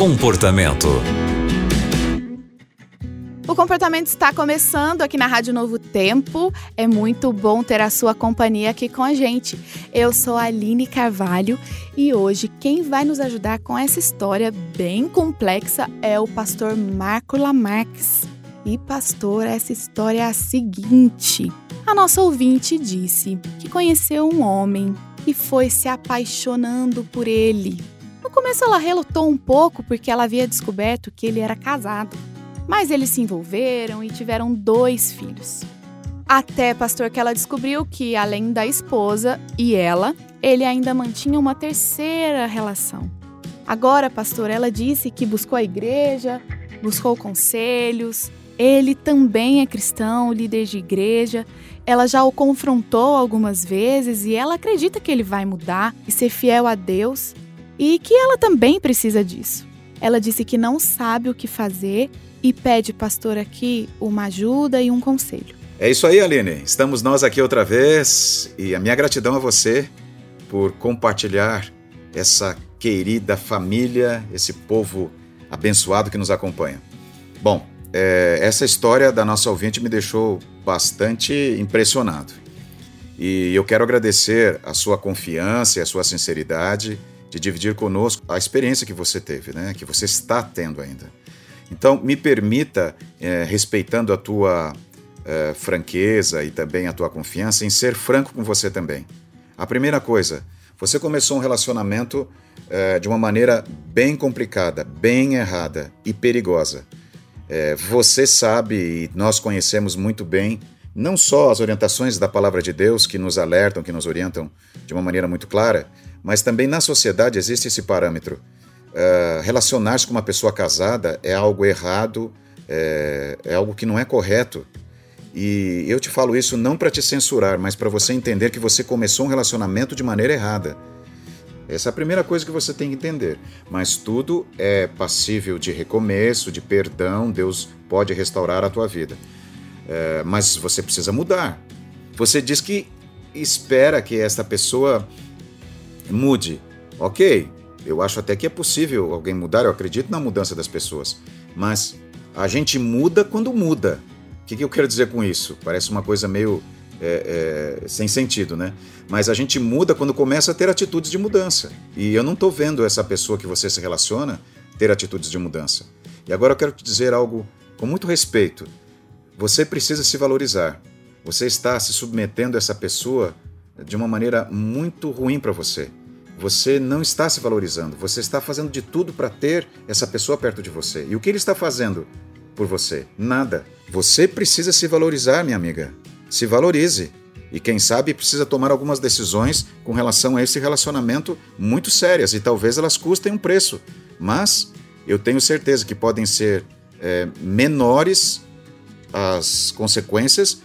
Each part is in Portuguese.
Comportamento. O comportamento está começando aqui na Rádio Novo Tempo. É muito bom ter a sua companhia aqui com a gente. Eu sou a Aline Carvalho e hoje quem vai nos ajudar com essa história bem complexa é o pastor Marco Lamarques. E pastor, essa história é a seguinte: a nossa ouvinte disse que conheceu um homem e foi se apaixonando por ele. No começo ela relutou um pouco porque ela havia descoberto que ele era casado. Mas eles se envolveram e tiveram dois filhos. Até, pastor, que ela descobriu que, além da esposa e ela, ele ainda mantinha uma terceira relação. Agora, pastor, ela disse que buscou a igreja, buscou conselhos, ele também é cristão, líder de igreja. Ela já o confrontou algumas vezes e ela acredita que ele vai mudar e ser fiel a Deus e que ela também precisa disso. Ela disse que não sabe o que fazer e pede, pastor, aqui uma ajuda e um conselho. É isso aí, Aline. Estamos nós aqui outra vez e a minha gratidão a você por compartilhar essa querida família, esse povo abençoado que nos acompanha. Bom, é, essa história da nossa ouvinte me deixou bastante impressionado. E eu quero agradecer a sua confiança e a sua sinceridade de dividir conosco a experiência que você teve, né? que você está tendo ainda. Então, me permita, é, respeitando a tua é, franqueza e também a tua confiança, em ser franco com você também. A primeira coisa, você começou um relacionamento é, de uma maneira bem complicada, bem errada e perigosa. Você sabe e nós conhecemos muito bem não só as orientações da palavra de Deus que nos alertam, que nos orientam de uma maneira muito clara, mas também na sociedade existe esse parâmetro. Uh, Relacionar-se com uma pessoa casada é algo errado, é, é algo que não é correto. E eu te falo isso não para te censurar, mas para você entender que você começou um relacionamento de maneira errada. Essa é a primeira coisa que você tem que entender. Mas tudo é passível de recomeço, de perdão, Deus pode restaurar a tua vida. É, mas você precisa mudar. Você diz que espera que esta pessoa mude. Ok, eu acho até que é possível alguém mudar, eu acredito na mudança das pessoas. Mas a gente muda quando muda. O que, que eu quero dizer com isso? Parece uma coisa meio é, é, sem sentido, né? Mas a gente muda quando começa a ter atitudes de mudança. E eu não estou vendo essa pessoa que você se relaciona ter atitudes de mudança. E agora eu quero te dizer algo com muito respeito. Você precisa se valorizar. Você está se submetendo a essa pessoa de uma maneira muito ruim para você. Você não está se valorizando. Você está fazendo de tudo para ter essa pessoa perto de você. E o que ele está fazendo por você? Nada. Você precisa se valorizar, minha amiga se valorize. E quem sabe precisa tomar algumas decisões com relação a esse relacionamento muito sérias e talvez elas custem um preço. Mas eu tenho certeza que podem ser é, menores as consequências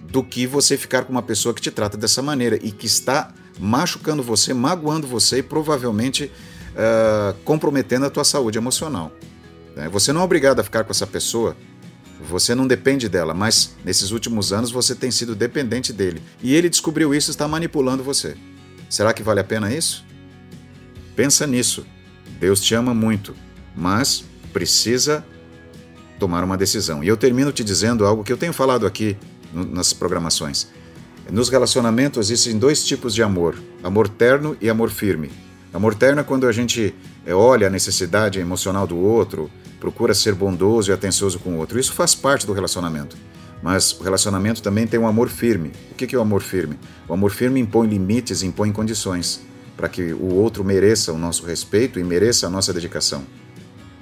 do que você ficar com uma pessoa que te trata dessa maneira e que está machucando você, magoando você e provavelmente uh, comprometendo a tua saúde emocional. Né? Você não é obrigado a ficar com essa pessoa você não depende dela, mas nesses últimos anos você tem sido dependente dele. E ele descobriu isso e está manipulando você. Será que vale a pena isso? Pensa nisso. Deus te ama muito, mas precisa tomar uma decisão. E eu termino te dizendo algo que eu tenho falado aqui nas programações. Nos relacionamentos existem dois tipos de amor: amor terno e amor firme. Amor terno é quando a gente é, olha a necessidade emocional do outro, procura ser bondoso e atencioso com o outro. Isso faz parte do relacionamento. Mas o relacionamento também tem um amor firme. O que é o amor firme? O amor firme impõe limites, impõe condições para que o outro mereça o nosso respeito e mereça a nossa dedicação.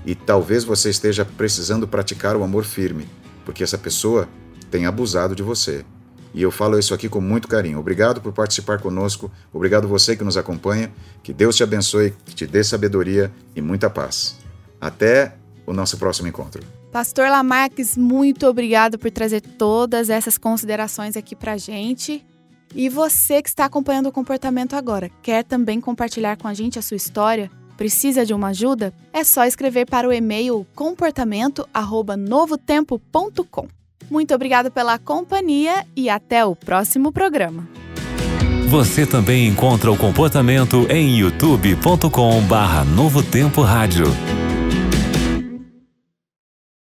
E talvez você esteja precisando praticar o amor firme, porque essa pessoa tem abusado de você. E eu falo isso aqui com muito carinho. Obrigado por participar conosco. Obrigado você que nos acompanha. Que Deus te abençoe, que te dê sabedoria e muita paz. Até o nosso próximo encontro. Pastor Lamarques, muito obrigado por trazer todas essas considerações aqui pra gente. E você que está acompanhando o comportamento agora, quer também compartilhar com a gente a sua história? Precisa de uma ajuda? É só escrever para o e-mail comportamento@novotempo.com. Muito obrigado pela companhia e até o próximo programa. Você também encontra o comportamento em youtube.com/novotempo rádio.